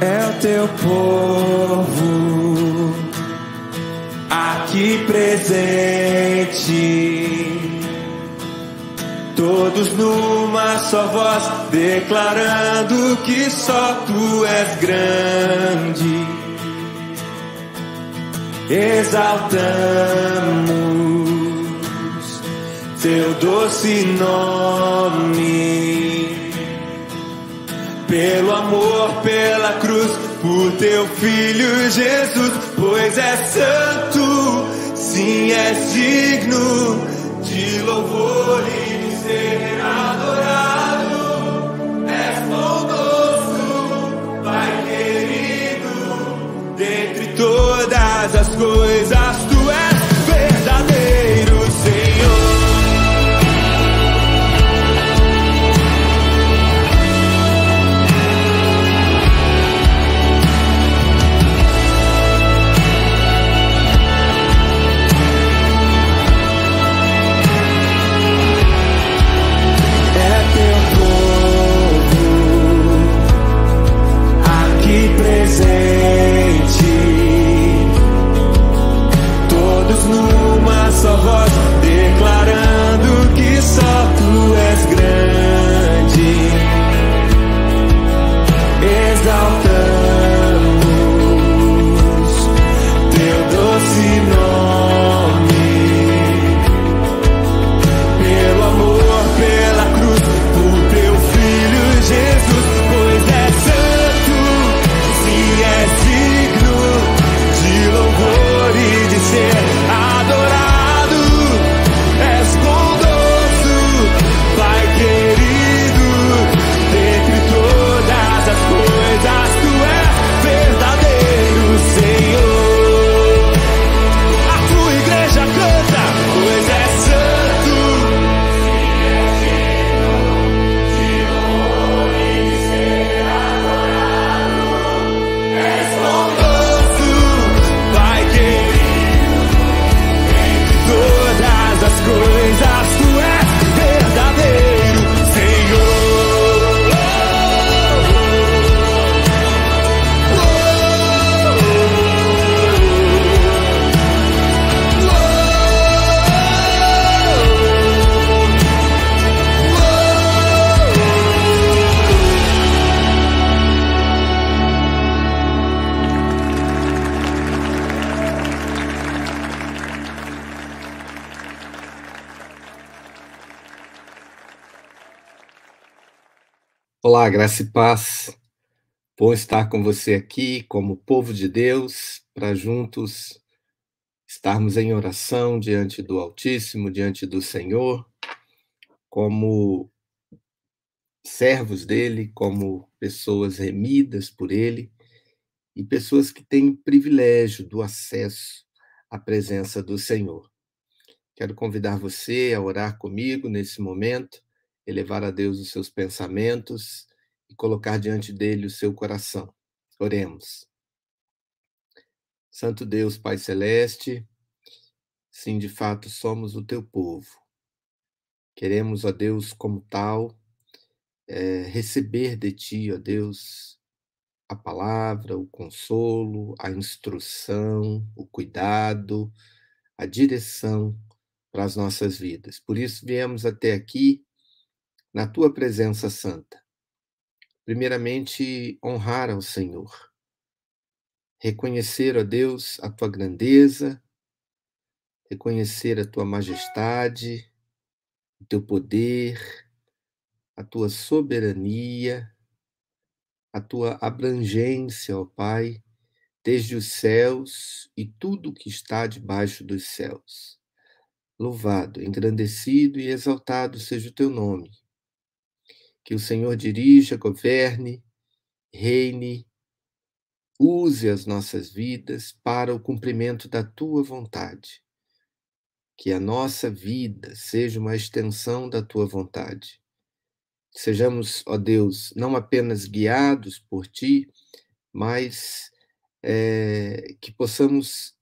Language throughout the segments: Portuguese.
é o teu povo aqui presente. Todos numa só voz, declarando que só tu és grande. Exaltamos teu doce nome. Pelo amor, pela cruz, por teu filho Jesus, pois é santo, sim, é digno de louvor e de ser adorado. És bondoso, Pai querido, dentre todas as coisas, Olá, graça e paz. Bom estar com você aqui, como povo de Deus, para juntos estarmos em oração diante do Altíssimo, diante do Senhor, como servos dele, como pessoas remidas por ele e pessoas que têm privilégio do acesso à presença do Senhor. Quero convidar você a orar comigo nesse momento elevar a Deus os seus pensamentos e colocar diante dele o seu coração. Oremos. Santo Deus, Pai Celeste, sim, de fato somos o teu povo. Queremos, ó Deus, como tal, é, receber de ti, ó Deus, a palavra, o consolo, a instrução, o cuidado, a direção para as nossas vidas. Por isso viemos até aqui na tua presença santa. Primeiramente, honrar ao Senhor, reconhecer, ó Deus, a tua grandeza, reconhecer a tua majestade, o teu poder, a tua soberania, a tua abrangência, ó Pai, desde os céus e tudo que está debaixo dos céus. Louvado, engrandecido e exaltado seja o teu nome que o Senhor dirija, governe, reine, use as nossas vidas para o cumprimento da tua vontade. Que a nossa vida seja uma extensão da tua vontade. Sejamos, ó Deus, não apenas guiados por ti, mas é, que possamos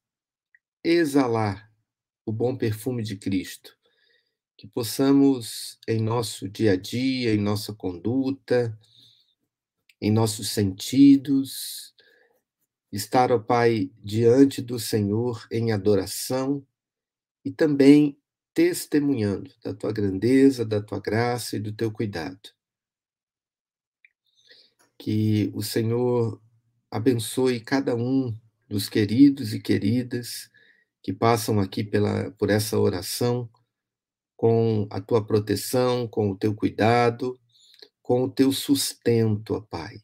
exalar o bom perfume de Cristo que possamos, em nosso dia a dia, em nossa conduta, em nossos sentidos, estar, ó Pai, diante do Senhor em adoração e também testemunhando da tua grandeza, da tua graça e do teu cuidado. Que o Senhor abençoe cada um dos queridos e queridas que passam aqui pela, por essa oração com a tua proteção, com o teu cuidado, com o teu sustento, ó Pai.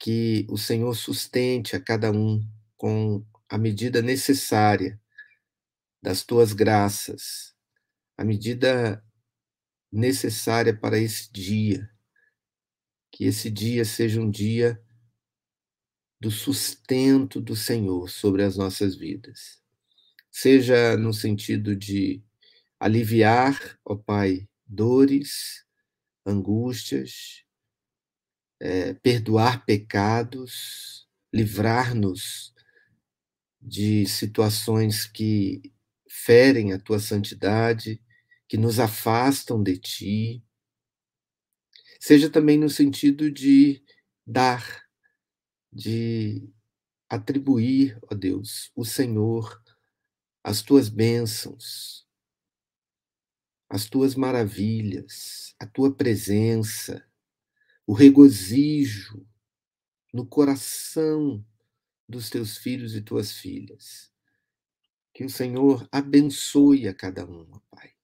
Que o Senhor sustente a cada um com a medida necessária das tuas graças, a medida necessária para esse dia. Que esse dia seja um dia do sustento do Senhor sobre as nossas vidas. Seja no sentido de aliviar, ó Pai, dores, angústias, é, perdoar pecados, livrar-nos de situações que ferem a tua santidade, que nos afastam de ti. Seja também no sentido de dar, de atribuir, ó Deus, o Senhor, as tuas bênçãos, as tuas maravilhas, a tua presença, o regozijo no coração dos teus filhos e tuas filhas. Que o Senhor abençoe a cada um, Pai.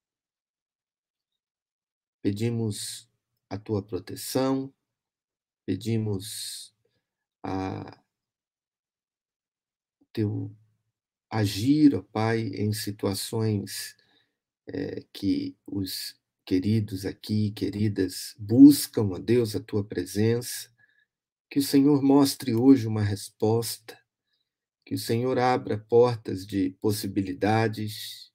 Pedimos a tua proteção, pedimos a teu agir, ó Pai, em situações é, que os queridos aqui, queridas, buscam, ó Deus, a tua presença. Que o Senhor mostre hoje uma resposta que o Senhor abra portas de possibilidades,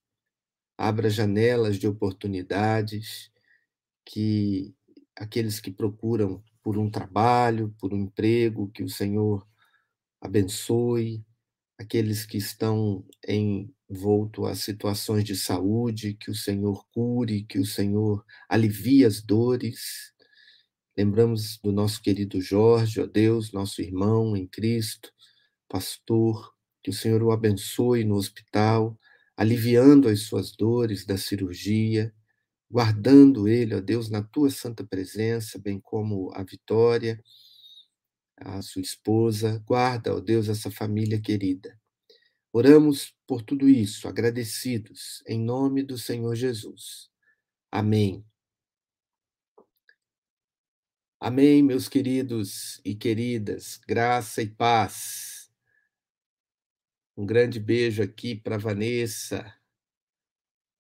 abra janelas de oportunidades, que aqueles que procuram por um trabalho, por um emprego, que o Senhor abençoe, aqueles que estão envolto a situações de saúde, que o Senhor cure, que o Senhor alivie as dores. Lembramos do nosso querido Jorge, ó Deus, nosso irmão em Cristo, pastor, que o Senhor o abençoe no hospital, aliviando as suas dores da cirurgia, guardando ele, ó Deus, na tua santa presença, bem como a Vitória, a sua esposa. Guarda, ó Deus, essa família querida. Oramos por tudo isso, agradecidos, em nome do Senhor Jesus. Amém. Amém, meus queridos e queridas, graça e paz. Um grande beijo aqui para Vanessa.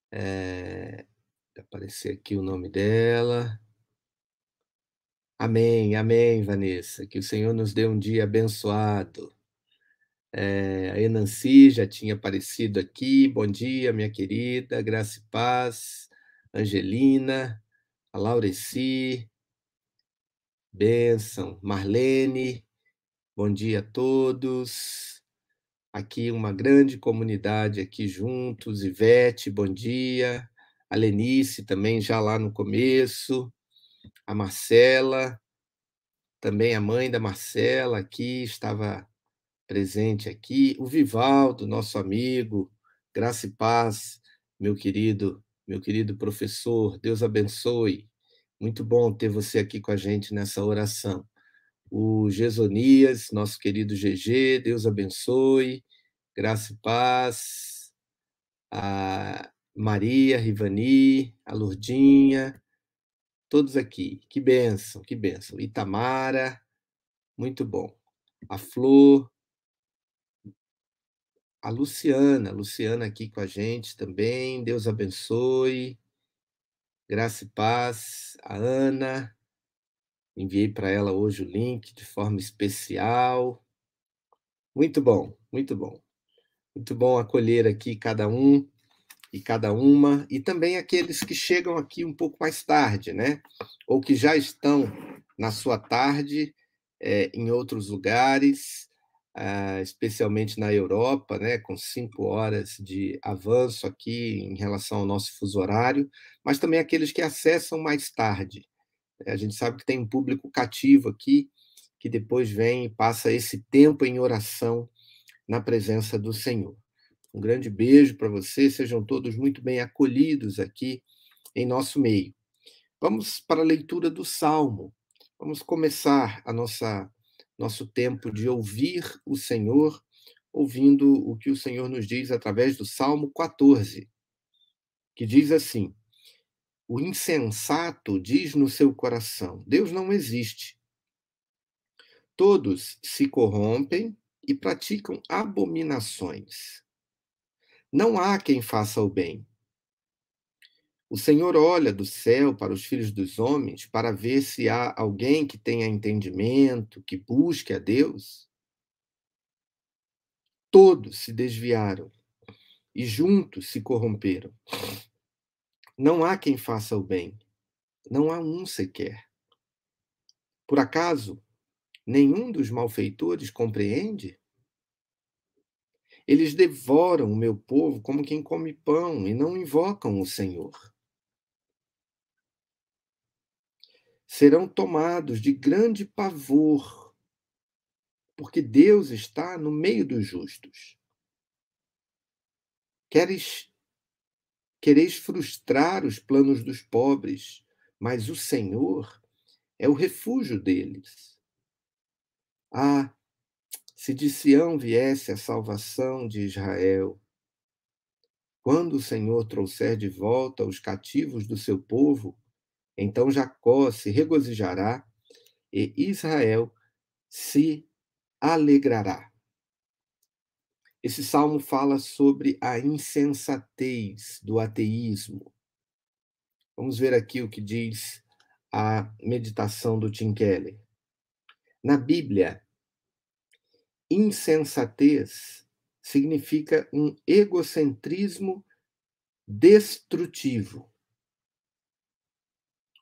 É, aparecer aqui o nome dela. Amém, amém, Vanessa. Que o Senhor nos dê um dia abençoado. É, a Enanci já tinha aparecido aqui. Bom dia, minha querida. Graça e paz. Angelina, a Laureci. Bênção. Marlene. Bom dia a todos aqui uma grande comunidade aqui juntos. Ivete, bom dia. A Lenice também já lá no começo. A Marcela, também a mãe da Marcela aqui estava presente aqui. O Vivaldo, nosso amigo, graça e paz, meu querido, meu querido professor. Deus abençoe. Muito bom ter você aqui com a gente nessa oração o Gesonias, nosso querido GG, Deus abençoe, graça e paz, a Maria, Rivani, a Lourdinha, todos aqui, que bênção, que bênção, Itamara, muito bom, a Flor, a Luciana, Luciana aqui com a gente também, Deus abençoe, graça e paz, a Ana, Enviei para ela hoje o link de forma especial. Muito bom, muito bom. Muito bom acolher aqui cada um e cada uma, e também aqueles que chegam aqui um pouco mais tarde, né? Ou que já estão na sua tarde é, em outros lugares, ah, especialmente na Europa, né? Com cinco horas de avanço aqui em relação ao nosso fuso horário, mas também aqueles que acessam mais tarde A gente sabe que tem um público cativo aqui, que depois vem e passa esse tempo em oração na presença do Senhor. Um grande beijo para vocês, sejam todos muito bem acolhidos aqui em nosso meio. Vamos para a leitura do Salmo. Vamos começar a nossa nosso tempo de ouvir o Senhor, ouvindo o que o Senhor nos diz através do Salmo 14, que diz assim: O insensato diz no seu coração: Deus não existe. Todos se corrompem e praticam abominações. Não há quem faça o bem. O Senhor olha do céu para os filhos dos homens para ver se há alguém que tenha entendimento, que busque a Deus. Todos se desviaram e juntos se corromperam. Não há quem faça o bem, não há um sequer. Por acaso, nenhum dos malfeitores compreende? Eles devoram o meu povo como quem come pão e não invocam o Senhor. Serão tomados de grande pavor, porque Deus está no meio dos justos. Queres quereis frustrar os planos dos pobres, mas o Senhor é o refúgio deles. Ah, se de Sião viesse a salvação de Israel, quando o Senhor trouxer de volta os cativos do seu povo, então Jacó se regozijará e Israel se alegrará. Esse salmo fala sobre a insensatez do ateísmo. Vamos ver aqui o que diz a meditação do Tim Keller. Na Bíblia, insensatez significa um egocentrismo destrutivo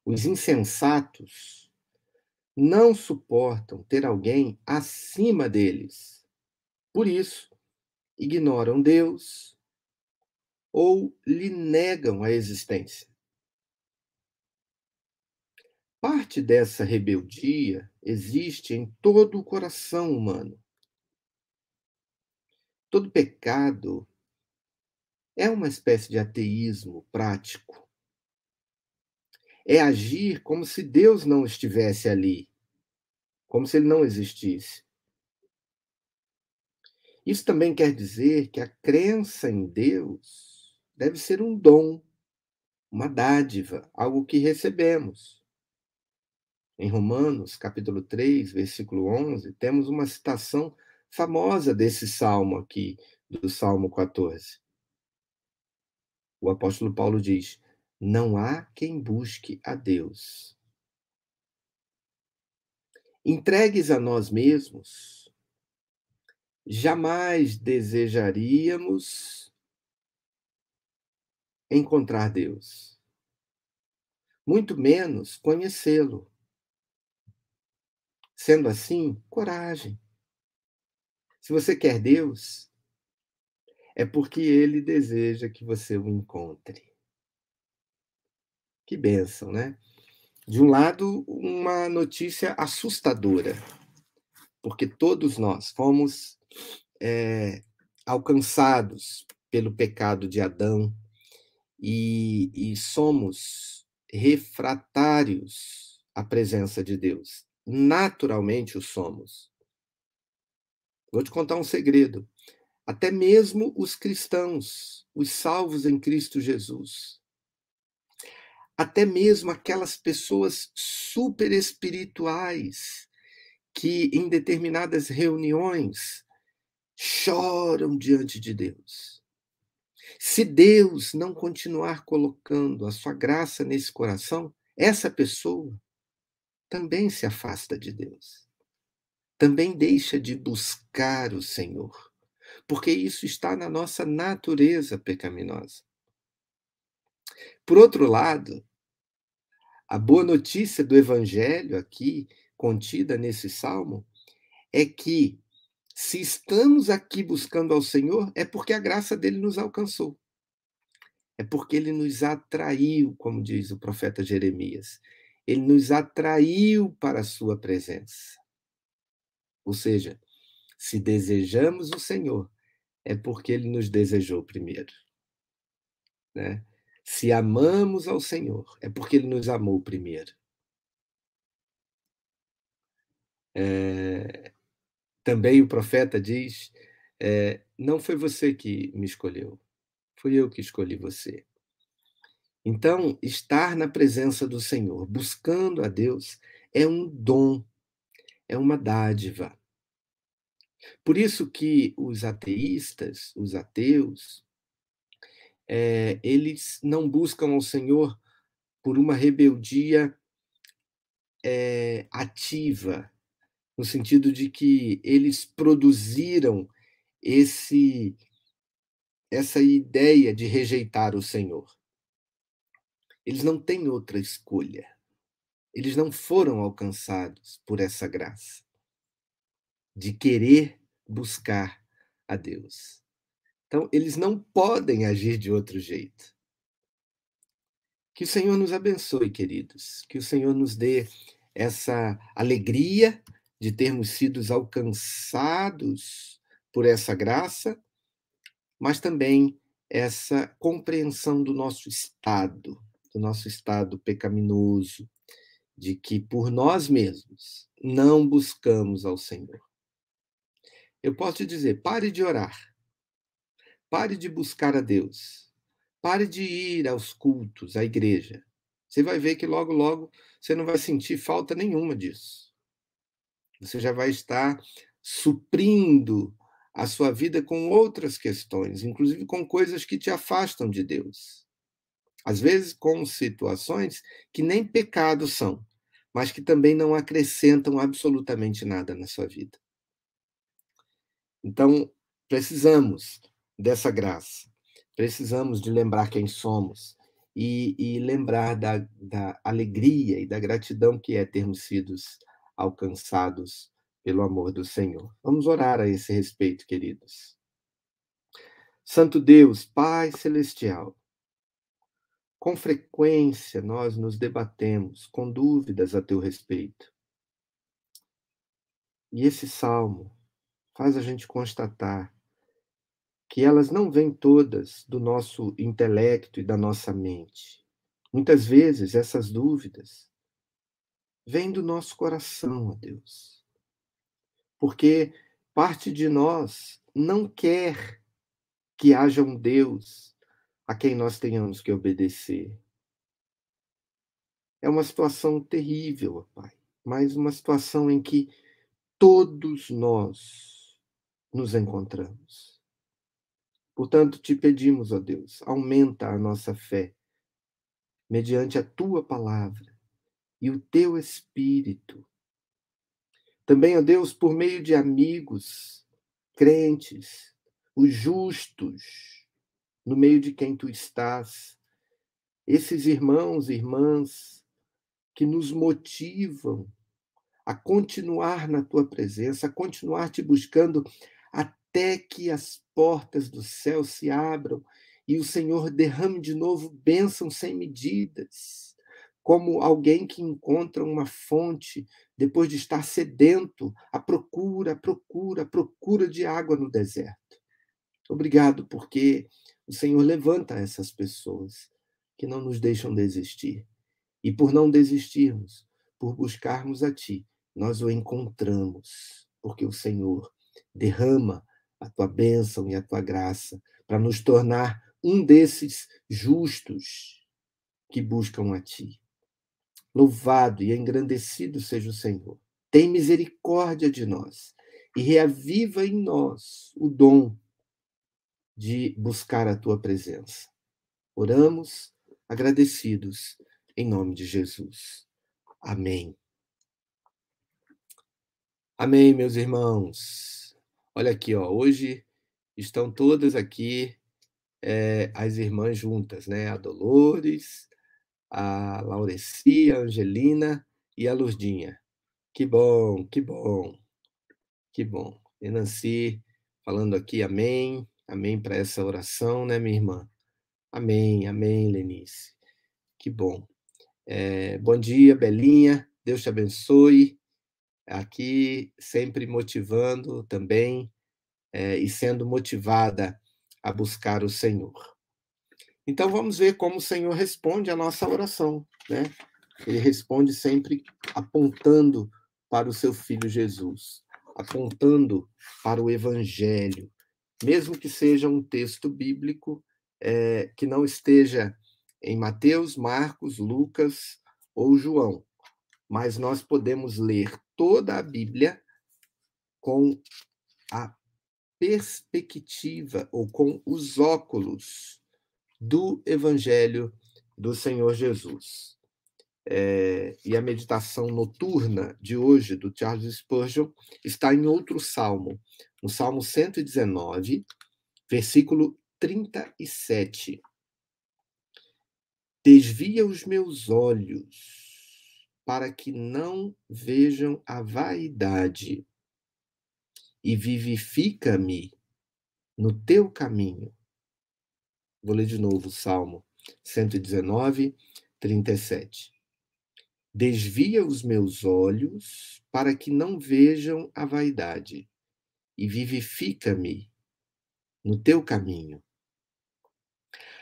os insensatos não suportam ter alguém acima deles. Por isso, ignoram Deus ou lhe negam a existência. Parte dessa rebeldia existe em todo o coração humano. Todo pecado é uma espécie de ateísmo prático é agir como se Deus não estivesse ali, como se ele não existisse. Isso também quer dizer que a crença em Deus deve ser um dom, uma dádiva, algo que recebemos. Em Romanos, capítulo 3, versículo 11, temos uma citação famosa desse salmo aqui, do Salmo 14. O apóstolo Paulo diz: não há quem busque a Deus. Entregues a nós mesmos, jamais desejaríamos encontrar Deus, muito menos conhecê-lo. Sendo assim, coragem. Se você quer Deus, é porque Ele deseja que você o encontre. Que bênção, né? De um lado, uma notícia assustadora, porque todos nós fomos é, alcançados pelo pecado de Adão e, e somos refratários à presença de Deus. Naturalmente o somos. Vou te contar um segredo. Até mesmo os cristãos, os salvos em Cristo Jesus, até mesmo aquelas pessoas super espirituais que em determinadas reuniões choram diante de Deus. Se Deus não continuar colocando a sua graça nesse coração, essa pessoa também se afasta de Deus. Também deixa de buscar o Senhor, porque isso está na nossa natureza pecaminosa. Por outro lado, a boa notícia do evangelho aqui contida nesse salmo é que se estamos aqui buscando ao Senhor é porque a graça dele nos alcançou. É porque ele nos atraiu, como diz o profeta Jeremias. ele nos atraiu para a sua presença. Ou seja, se desejamos o Senhor, é porque ele nos desejou primeiro. Né? Se amamos ao Senhor, é porque ele nos amou primeiro. É, também o profeta diz: é, Não foi você que me escolheu, fui eu que escolhi você. Então, estar na presença do Senhor, buscando a Deus, é um dom, é uma dádiva. Por isso que os ateístas, os ateus, é, eles não buscam ao Senhor por uma rebeldia é, ativa, no sentido de que eles produziram esse essa ideia de rejeitar o Senhor. Eles não têm outra escolha. Eles não foram alcançados por essa graça de querer buscar a Deus. Então, eles não podem agir de outro jeito. Que o Senhor nos abençoe, queridos. Que o Senhor nos dê essa alegria de termos sido alcançados por essa graça, mas também essa compreensão do nosso estado, do nosso estado pecaminoso, de que por nós mesmos não buscamos ao Senhor. Eu posso te dizer, pare de orar. Pare de buscar a Deus. Pare de ir aos cultos, à igreja. Você vai ver que logo, logo você não vai sentir falta nenhuma disso. Você já vai estar suprindo a sua vida com outras questões, inclusive com coisas que te afastam de Deus. Às vezes com situações que nem pecados são, mas que também não acrescentam absolutamente nada na sua vida. Então, precisamos dessa graça, precisamos de lembrar quem somos e, e lembrar da, da alegria e da gratidão que é termos sido alcançados pelo amor do Senhor. Vamos orar a esse respeito, queridos. Santo Deus, Pai Celestial, com frequência nós nos debatemos com dúvidas a teu respeito. E esse salmo faz a gente constatar que elas não vêm todas do nosso intelecto e da nossa mente. Muitas vezes essas dúvidas vêm do nosso coração, ó Deus. Porque parte de nós não quer que haja um Deus a quem nós tenhamos que obedecer. É uma situação terrível, Pai, mas uma situação em que todos nós nos encontramos. Portanto, te pedimos, ó Deus, aumenta a nossa fé mediante a tua palavra e o teu espírito. Também, ó Deus, por meio de amigos, crentes, os justos, no meio de quem tu estás, esses irmãos e irmãs que nos motivam a continuar na tua presença, a continuar te buscando que as portas do céu se abram e o Senhor derrame de novo bênçãos sem medidas, como alguém que encontra uma fonte depois de estar sedento, à procura, à procura, à procura de água no deserto. Obrigado, porque o Senhor levanta essas pessoas que não nos deixam desistir. E por não desistirmos, por buscarmos a Ti, nós o encontramos, porque o Senhor derrama a tua bênção e a tua graça para nos tornar um desses justos que buscam a Ti. Louvado e engrandecido seja o Senhor. Tem misericórdia de nós e reaviva em nós o dom de buscar a tua presença. Oramos agradecidos em nome de Jesus. Amém. Amém, meus irmãos. Olha aqui, ó, hoje estão todas aqui é, as irmãs juntas, né? A Dolores, a Laurecia, a Angelina e a Lurdinha. Que bom, que bom, que bom. E Nancy falando aqui, amém. Amém para essa oração, né, minha irmã? Amém, amém, Lenice. Que bom. É, bom dia, Belinha. Deus te abençoe. Aqui sempre motivando também é, e sendo motivada a buscar o Senhor. Então vamos ver como o Senhor responde à nossa oração, né? Ele responde sempre apontando para o seu filho Jesus, apontando para o Evangelho, mesmo que seja um texto bíblico é, que não esteja em Mateus, Marcos, Lucas ou João, mas nós podemos ler toda a Bíblia com a perspectiva ou com os óculos do Evangelho do Senhor Jesus. É, e a meditação noturna de hoje, do Charles Spurgeon, está em outro salmo, no Salmo 119, versículo 37. Desvia os meus olhos para que não vejam a vaidade e vivifica-me no teu caminho. Vou ler de novo o Salmo 119, 37. Desvia os meus olhos para que não vejam a vaidade e vivifica-me no teu caminho.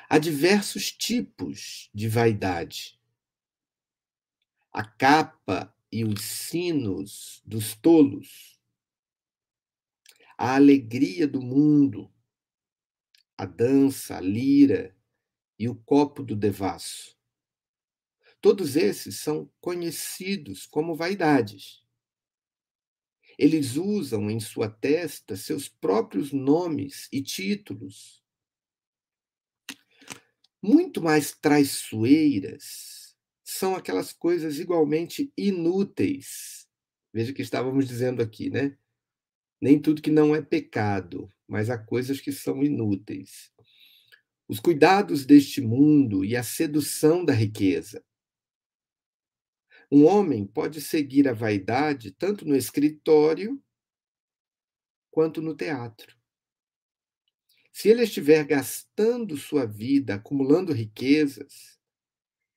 Há diversos tipos de vaidade. A capa e os sinos dos tolos, a alegria do mundo, a dança, a lira e o copo do devasso. Todos esses são conhecidos como vaidades. Eles usam em sua testa seus próprios nomes e títulos. Muito mais traiçoeiras são aquelas coisas igualmente inúteis. Veja o que estávamos dizendo aqui, né? Nem tudo que não é pecado, mas há coisas que são inúteis. Os cuidados deste mundo e a sedução da riqueza. Um homem pode seguir a vaidade tanto no escritório quanto no teatro. Se ele estiver gastando sua vida acumulando riquezas,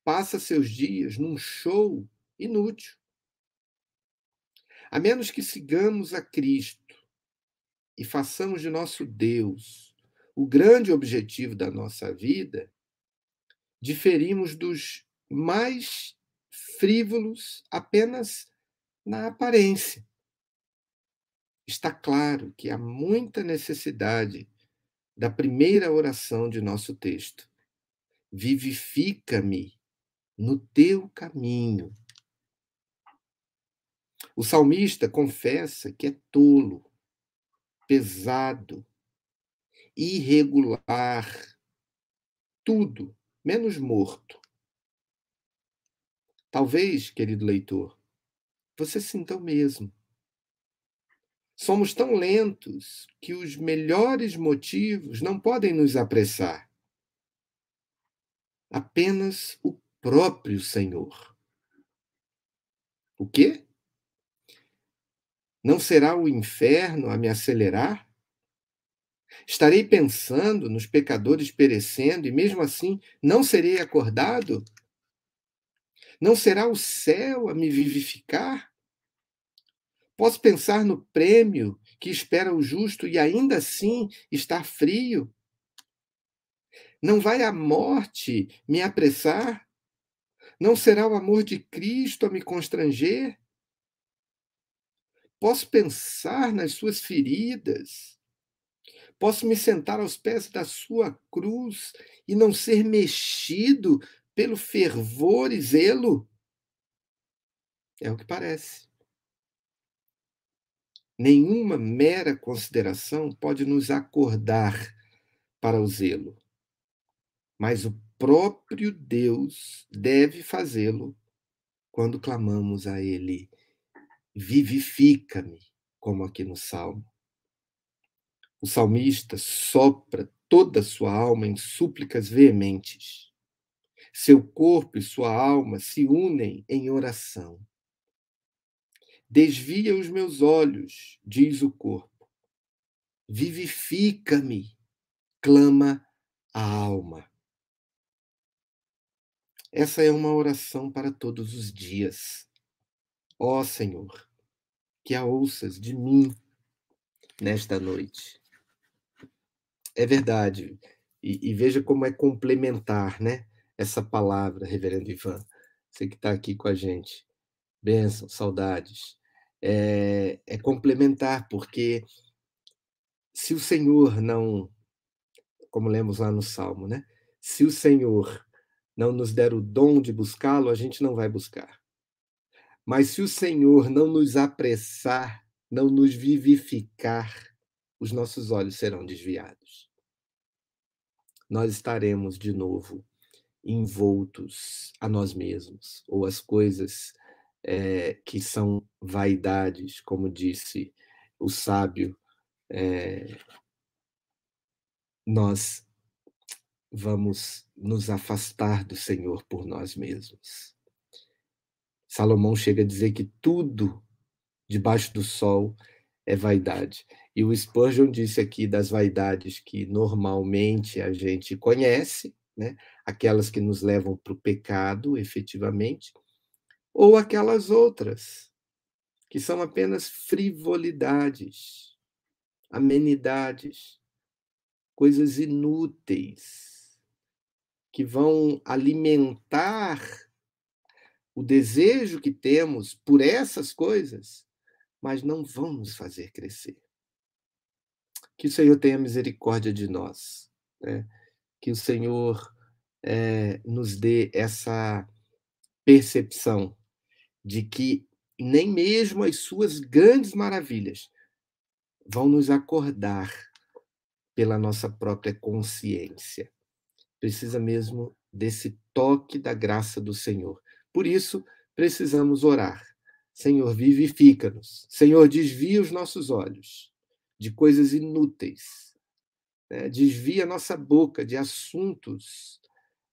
passa seus dias num show inútil. A menos que sigamos a Cristo e façamos de nosso Deus o grande objetivo da nossa vida, diferimos dos mais frívolos apenas na aparência. Está claro que há muita necessidade da primeira oração de nosso texto. Vivifica-me no teu caminho. O salmista confessa que é tolo, pesado, irregular, tudo menos morto. Talvez, querido leitor, você sinta o mesmo. Somos tão lentos que os melhores motivos não podem nos apressar. Apenas o próprio Senhor. O quê? Não será o inferno a me acelerar? Estarei pensando nos pecadores perecendo e mesmo assim não serei acordado? Não será o céu a me vivificar? Posso pensar no prêmio que espera o justo e ainda assim estar frio? Não vai a morte me apressar? Não será o amor de Cristo a me constranger? Posso pensar nas suas feridas? Posso me sentar aos pés da sua cruz e não ser mexido pelo fervor e zelo? É o que parece. Nenhuma mera consideração pode nos acordar para o zelo, mas o próprio Deus deve fazê-lo quando clamamos a Ele: vivifica-me, como aqui no Salmo. O salmista sopra toda a sua alma em súplicas veementes. Seu corpo e sua alma se unem em oração. Desvia os meus olhos, diz o corpo. Vivifica-me, clama a alma. Essa é uma oração para todos os dias. Ó Senhor, que a ouças de mim nesta noite. É verdade. E, e, veja como é complementar, né? Essa palavra, Reverendo Ivan. Você que está aqui com a gente. Bênção, saudades. É, é complementar, porque se o Senhor não, como lemos lá no Salmo, né? Se o Senhor não nos der o dom de buscá-lo, a gente não vai buscar. Mas se o Senhor não nos apressar, não nos vivificar, os nossos olhos serão desviados. Nós estaremos de novo envoltos a nós mesmos, ou as coisas é, que são vaidades, como disse o sábio, é, nós vamos nos afastar do Senhor por nós mesmos. Salomão chega a dizer que tudo debaixo do sol é vaidade. E o Spurgeon disse aqui das vaidades que normalmente a gente conhece, né? aquelas que nos levam para o pecado, efetivamente, ou aquelas outras, que são apenas frivolidades, amenidades, coisas inúteis, que vão alimentar o desejo que temos por essas coisas, mas não vão nos fazer crescer. Que o Senhor tenha misericórdia de nós, né? que o Senhor é, nos dê essa percepção de que nem mesmo as suas grandes maravilhas vão nos acordar pela nossa própria consciência. Precisa mesmo desse toque da graça do Senhor. Por isso, precisamos orar. Senhor, vivifica-nos. Senhor, desvia os nossos olhos de coisas inúteis. Né? Desvia nossa boca de assuntos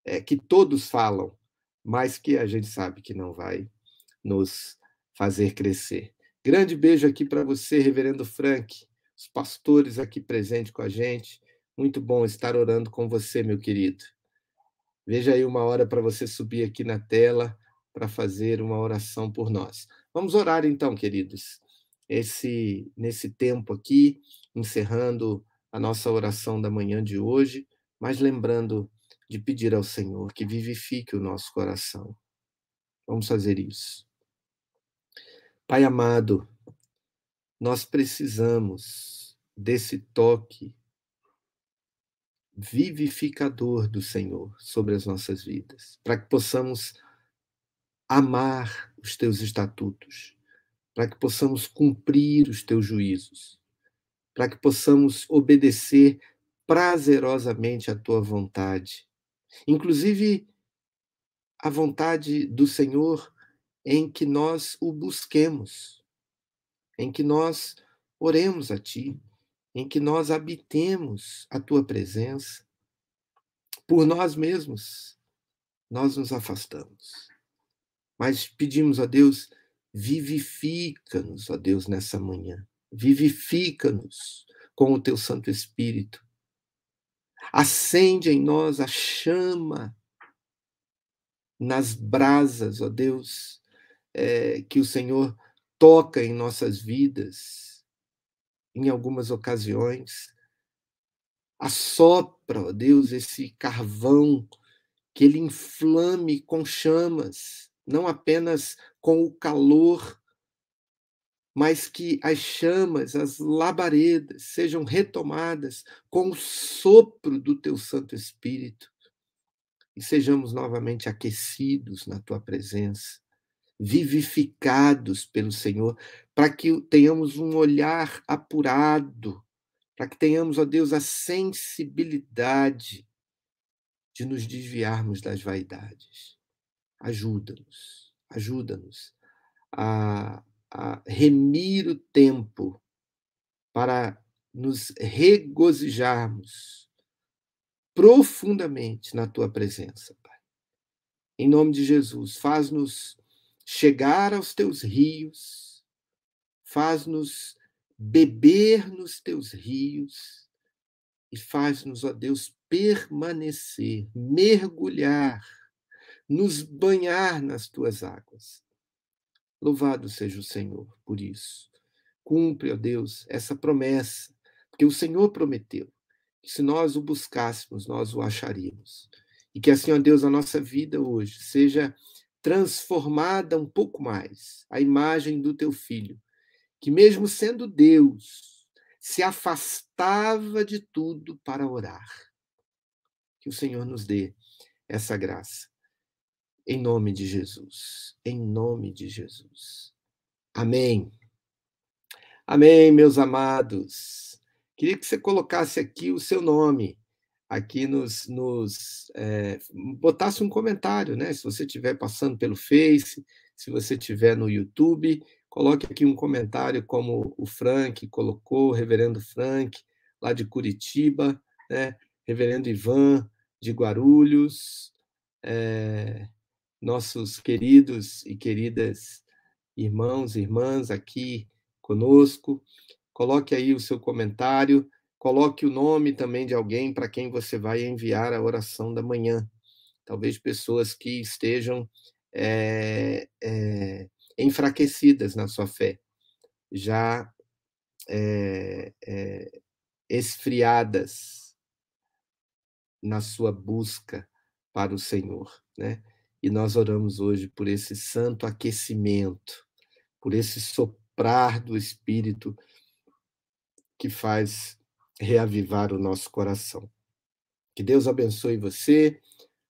é, que todos falam, mas que a gente sabe que não vai nos fazer crescer. Grande beijo aqui para você, Reverendo Frank, os pastores aqui presentes com a gente. Muito bom estar orando com você, meu querido. Veja aí uma hora para você subir aqui na tela para fazer uma oração por nós. Vamos orar então, queridos, esse nesse tempo aqui, encerrando a nossa oração da manhã de hoje, mas lembrando de pedir ao Senhor que vivifique o nosso coração. Vamos fazer isso. Pai amado, nós precisamos desse toque vivificador do Senhor sobre as nossas vidas, para que possamos amar os teus estatutos, para que possamos cumprir os teus juízos, para que possamos obedecer prazerosamente a tua vontade, inclusive a vontade do Senhor em que nós o busquemos, em que nós oremos a ti, em que nós habitemos a tua presença. Por nós mesmos, nós nos afastamos mas pedimos a Deus, vivifica-nos, ó Deus, nessa manhã. Vivifica-nos com o teu Santo Espírito. Acende em nós a chama nas brasas, ó Deus, é, que o Senhor toca em nossas vidas, em algumas ocasiões. Assopra, ó Deus, esse carvão, que ele inflame com chamas não apenas com o calor, mas que as chamas, as labaredas sejam retomadas com o sopro do teu Santo Espírito e sejamos novamente aquecidos na tua presença, vivificados pelo Senhor, para que tenhamos um olhar apurado, para que tenhamos, ó Deus, a sensibilidade de nos desviarmos das vaidades Ajuda-nos, ajuda-nos a, a remir o tempo para nos regozijarmos profundamente na tua presença, Pai. Em nome de Jesus, faz-nos chegar aos teus rios, faz-nos beber nos teus rios e faz-nos, ó Deus, permanecer, mergulhar nos banhar nas tuas águas. Louvado seja o Senhor por isso. Cumpre, ó Deus, essa promessa, porque o Senhor prometeu que se nós o buscássemos, nós o acharíamos. E que assim, ó Deus, a nossa vida hoje seja transformada um pouco mais à imagem do teu filho, que mesmo sendo Deus, se afastava de tudo para orar. Que o Senhor nos dê essa graça. Em nome de Jesus. Em nome de Jesus. Amém. Amém, meus amados. Queria que você colocasse aqui o seu nome, aqui nos, nos é, botasse um comentário, né? Se você estiver passando pelo Face, se você estiver no YouTube, coloque aqui um comentário como o Frank colocou, o Reverendo Frank, lá de Curitiba, né? Reverendo Ivan de Guarulhos, é, nossos queridos e queridas irmãos e irmãs aqui conosco. Coloque aí o seu comentário, coloque o nome também de alguém para quem você vai enviar a oração da manhã. Talvez pessoas que estejam é, é, enfraquecidas na sua fé, já é, esfriadas na sua busca para o Senhor, né? E nós oramos hoje por esse santo aquecimento, por esse soprar do Espírito que faz reavivar o nosso coração. Que Deus abençoe você,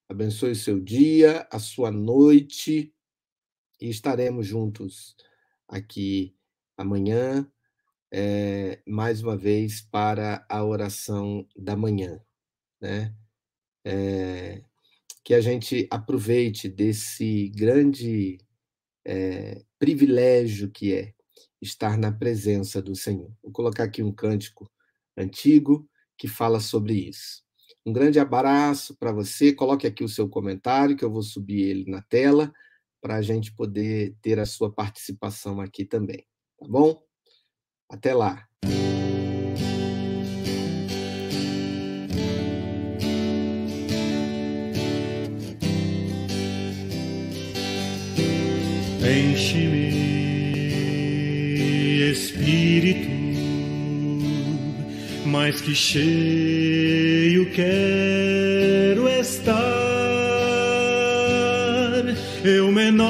abençoe o seu dia, a sua noite, e estaremos juntos aqui amanhã, é, mais uma vez, para a oração da manhã. Né? É, que a gente aproveite desse grande é, privilégio que é estar na presença do Senhor. Vou colocar aqui um cântico antigo que fala sobre isso. Um grande abraço para você. Coloque aqui o seu comentário, que eu vou subir ele na tela, para a gente poder ter a sua participação aqui também. Tá bom? Até lá. Que cheio quero estar, eu menor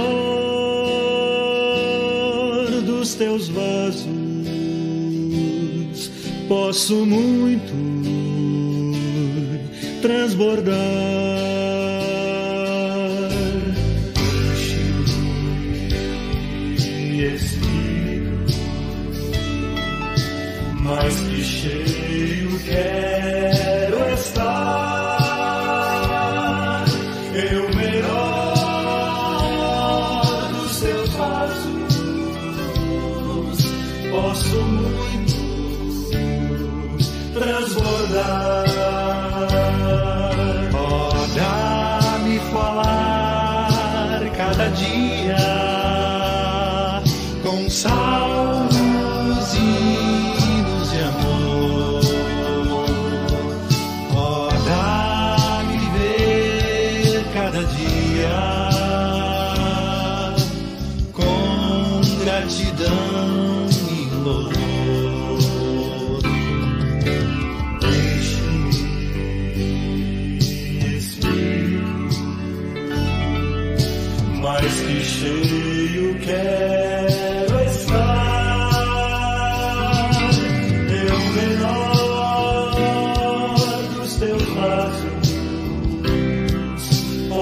dos teus vasos, posso muito transbordar. mais que cheio quero estar.